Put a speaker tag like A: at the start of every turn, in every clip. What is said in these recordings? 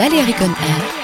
A: Balearic Air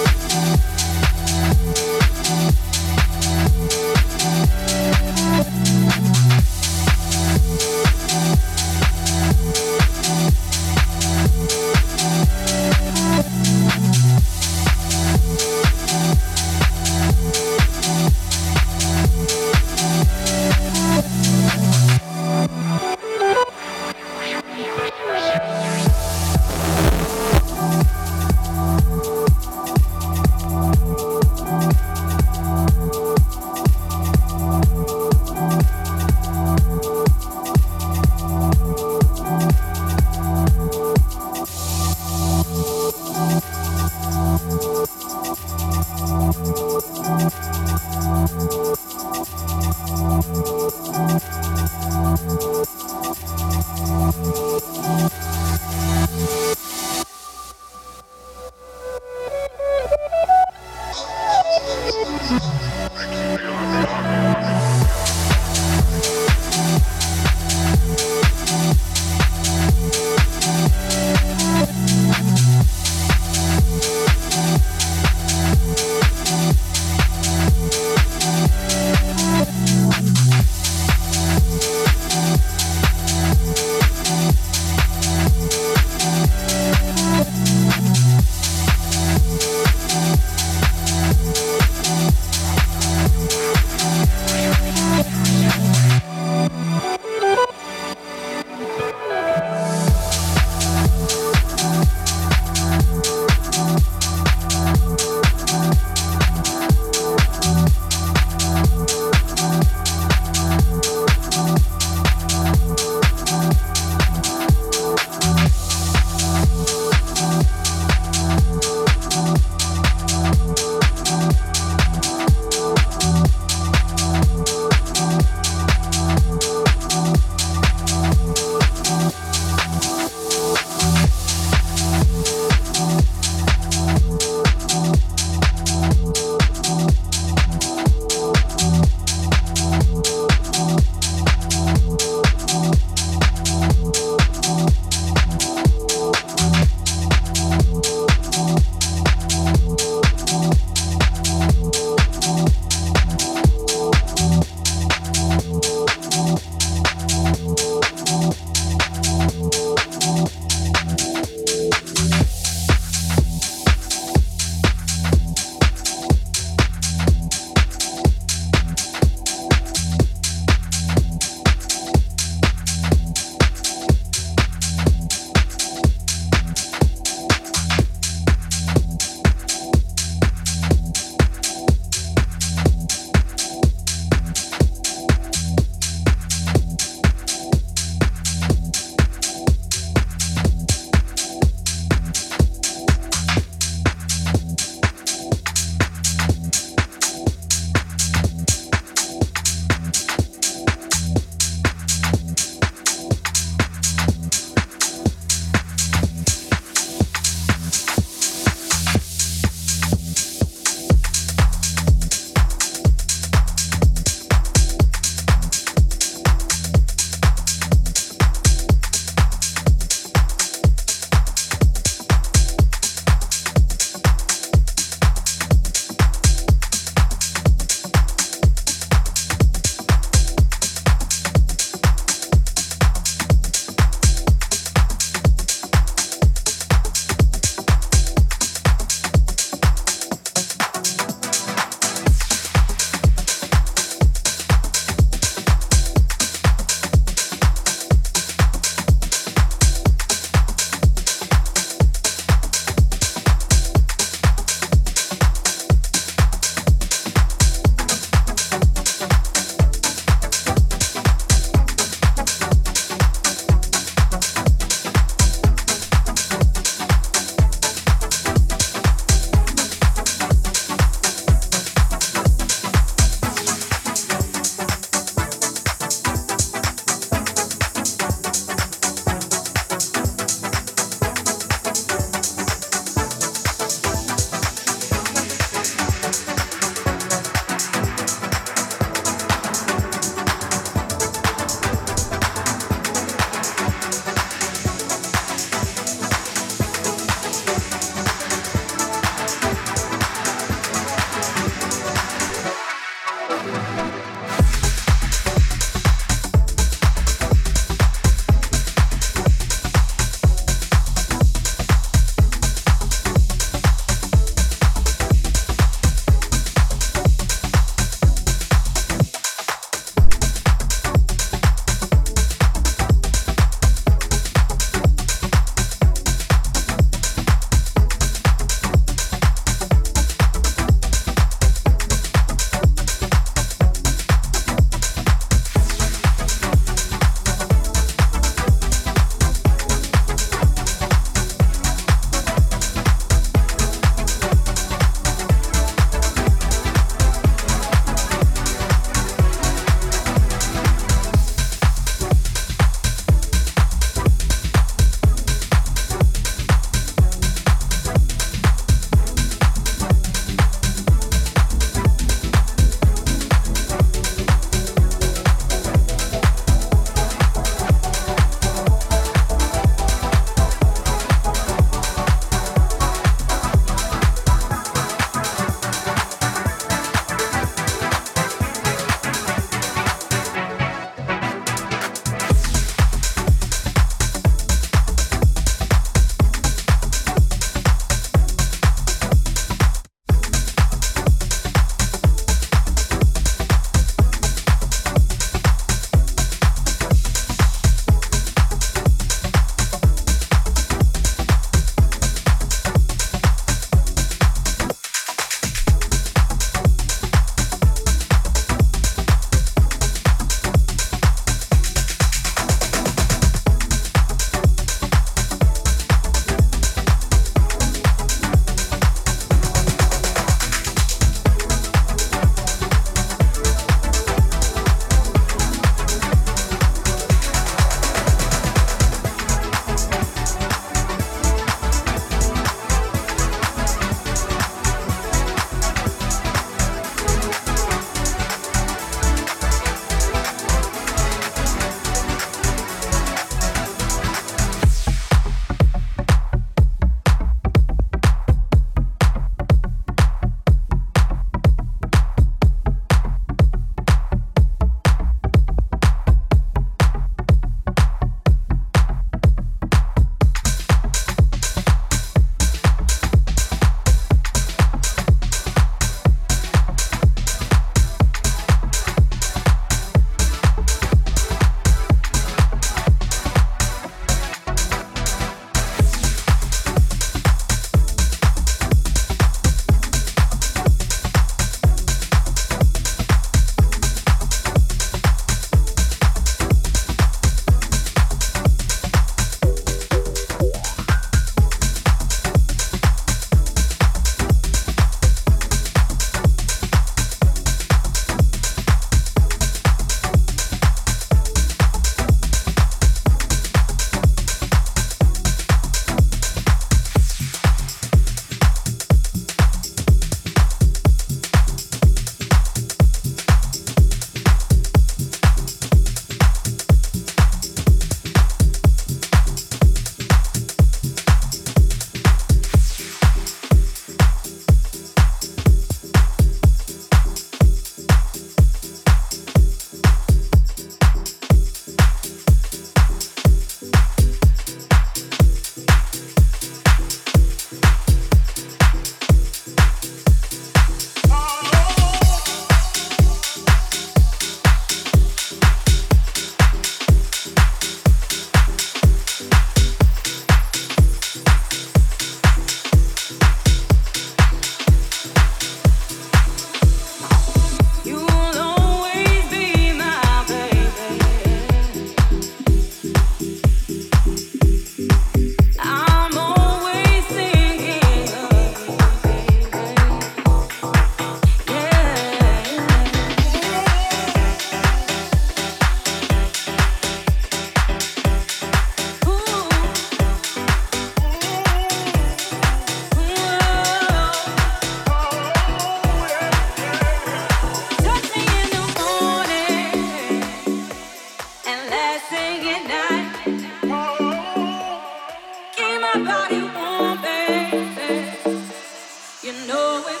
A: You know it.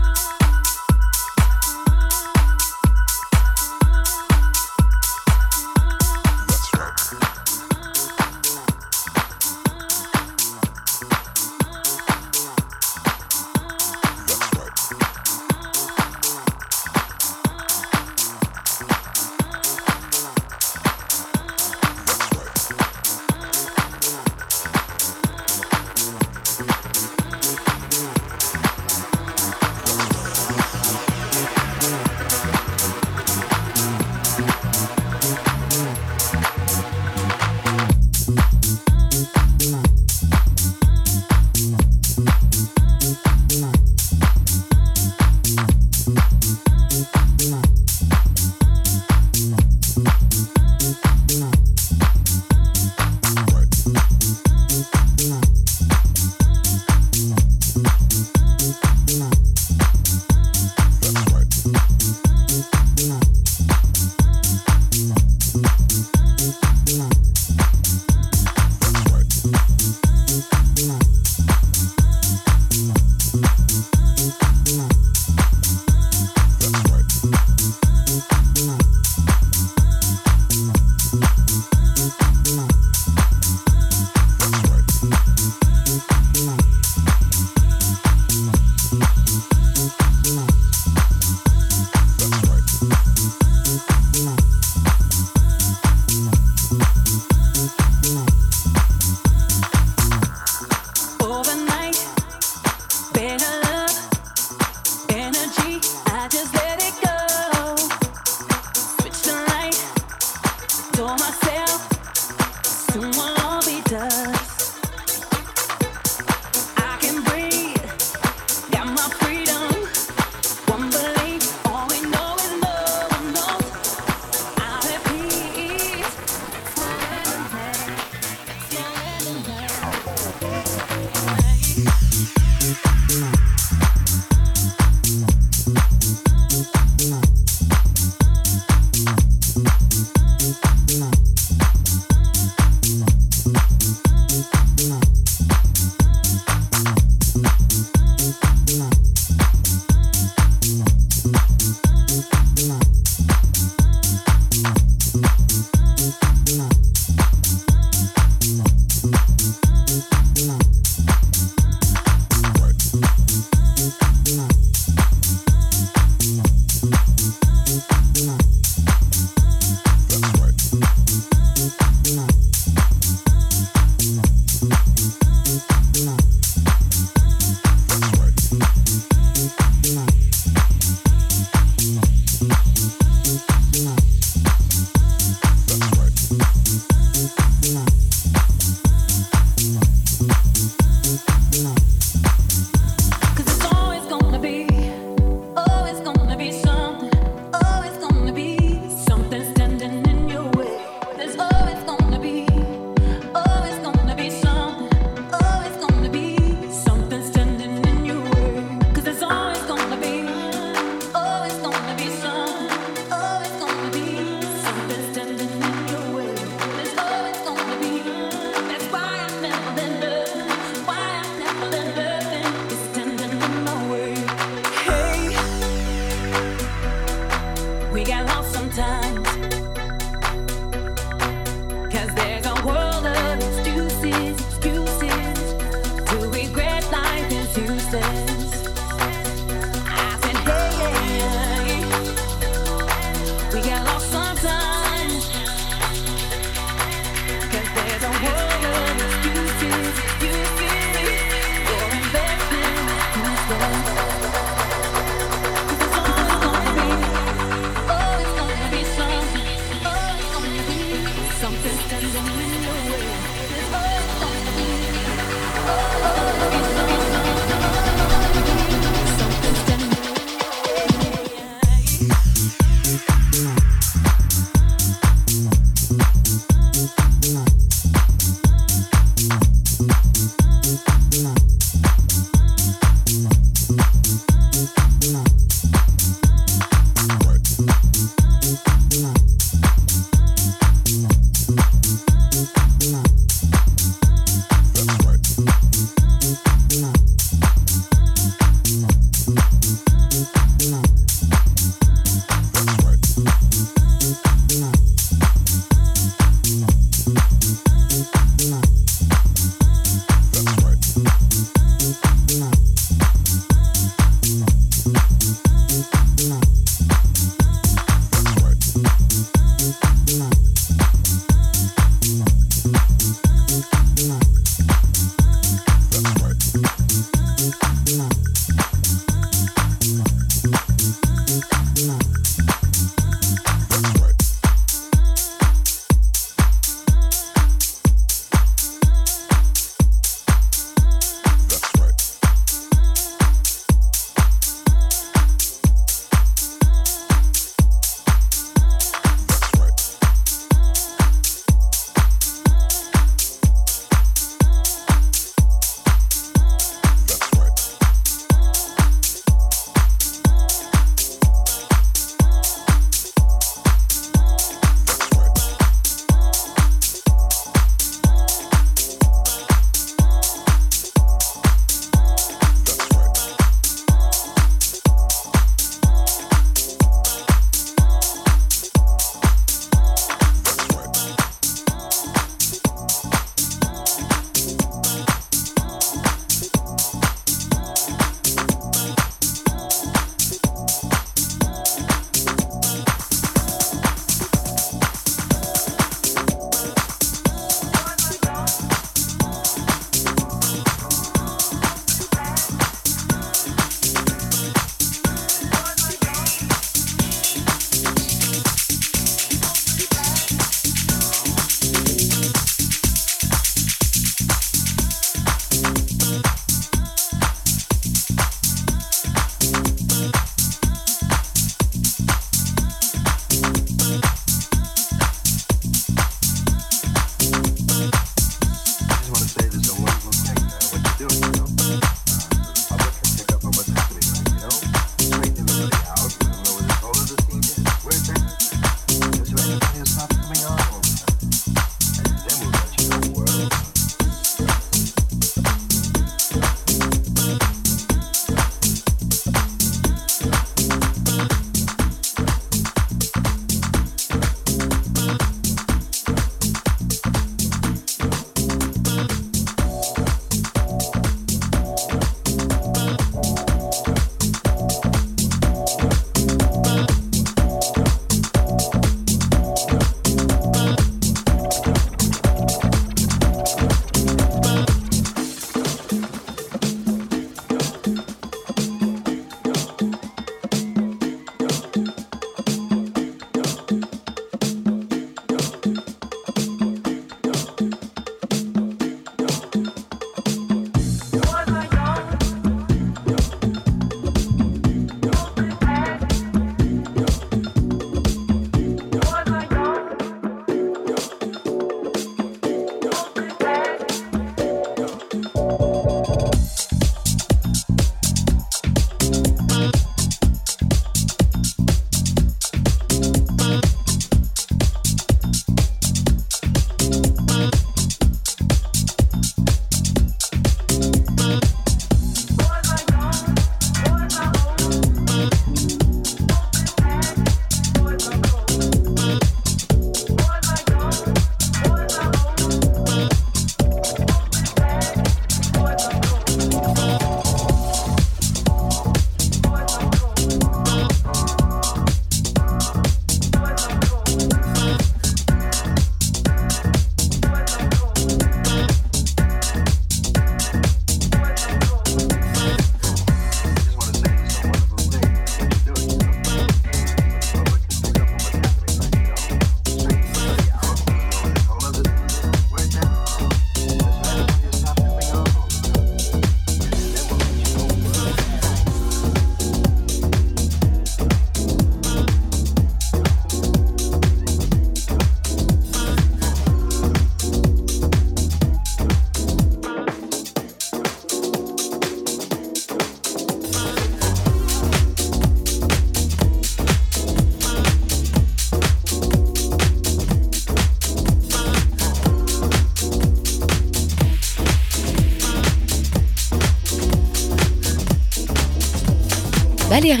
A: Air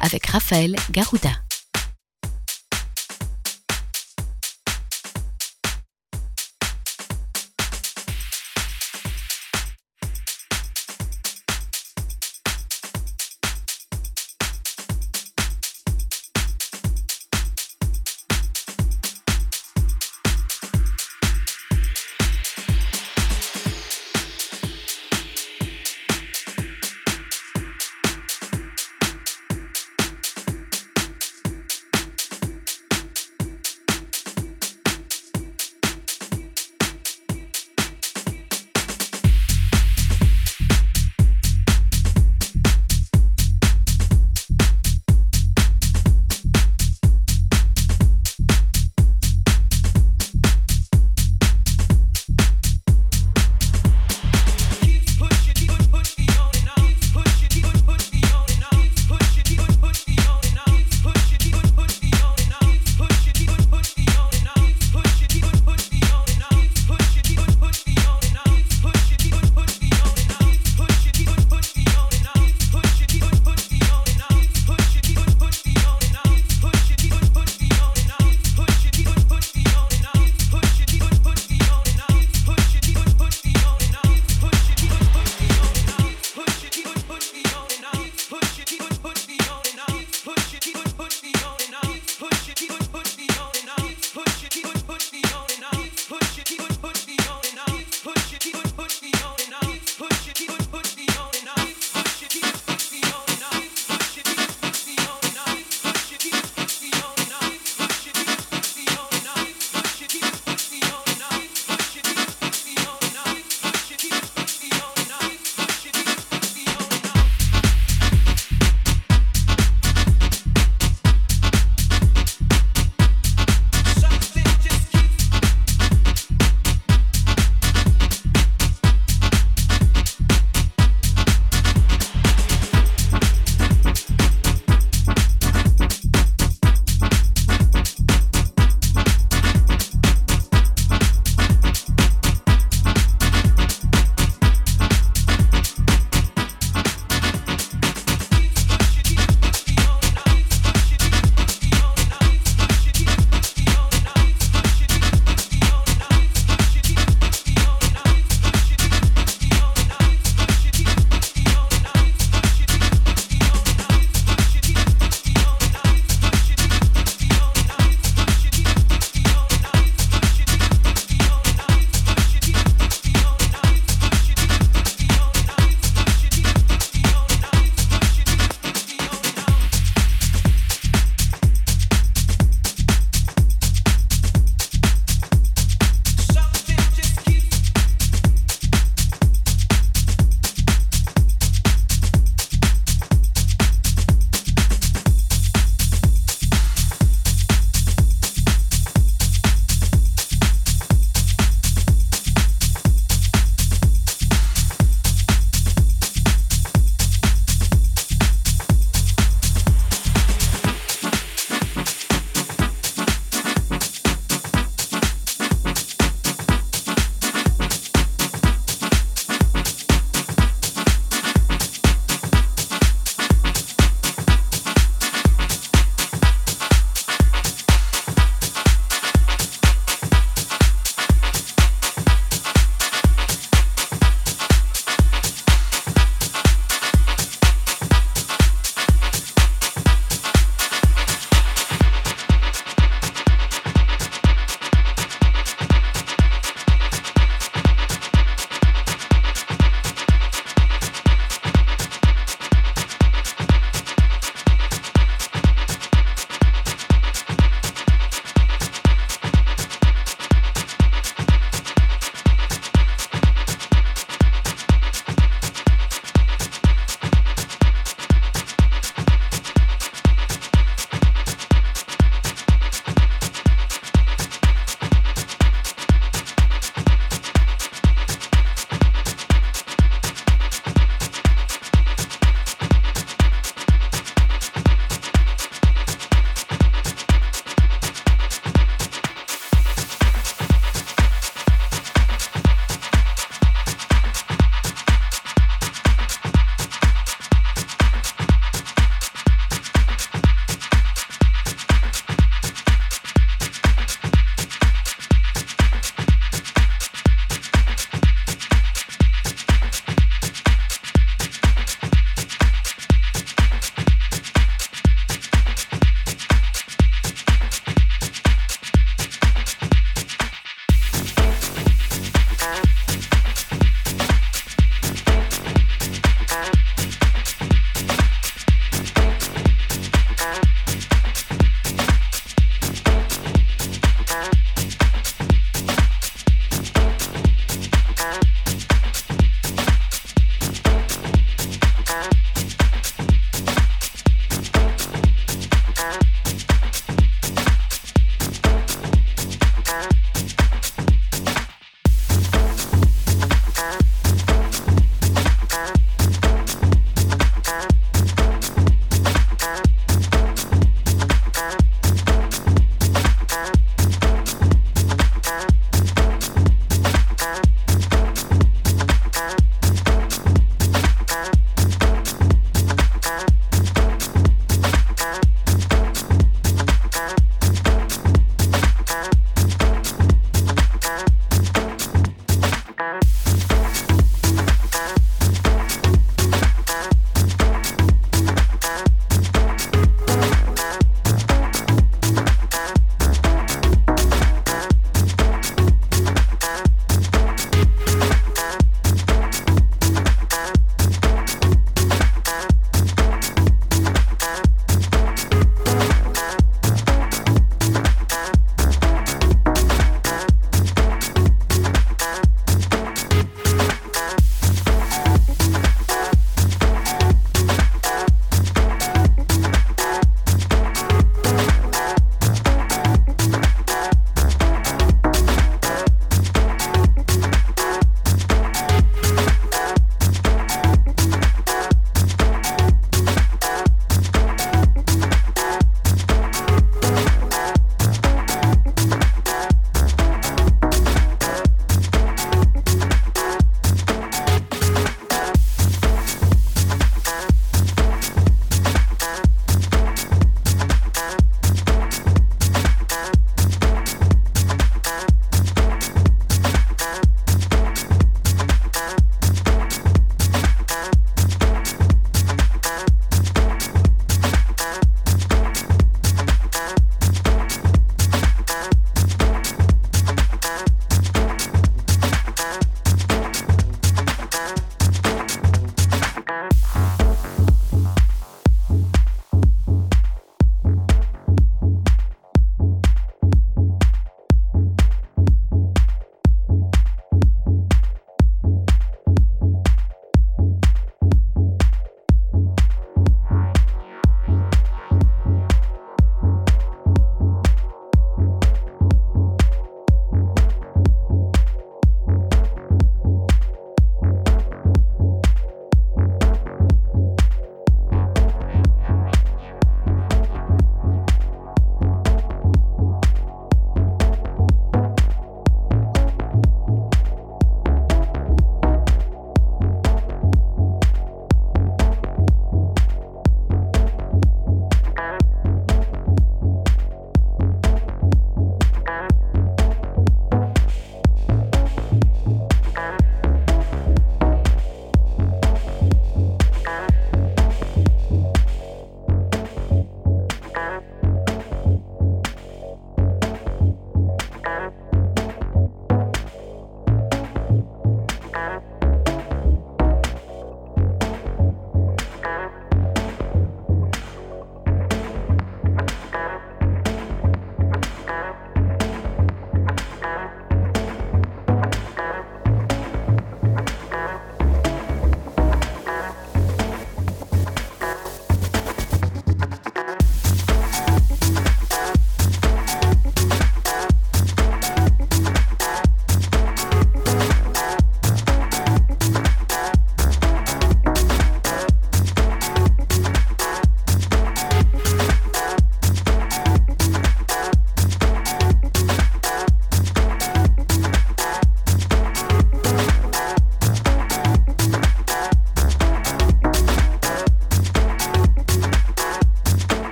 A: avec Raphaël Garouda.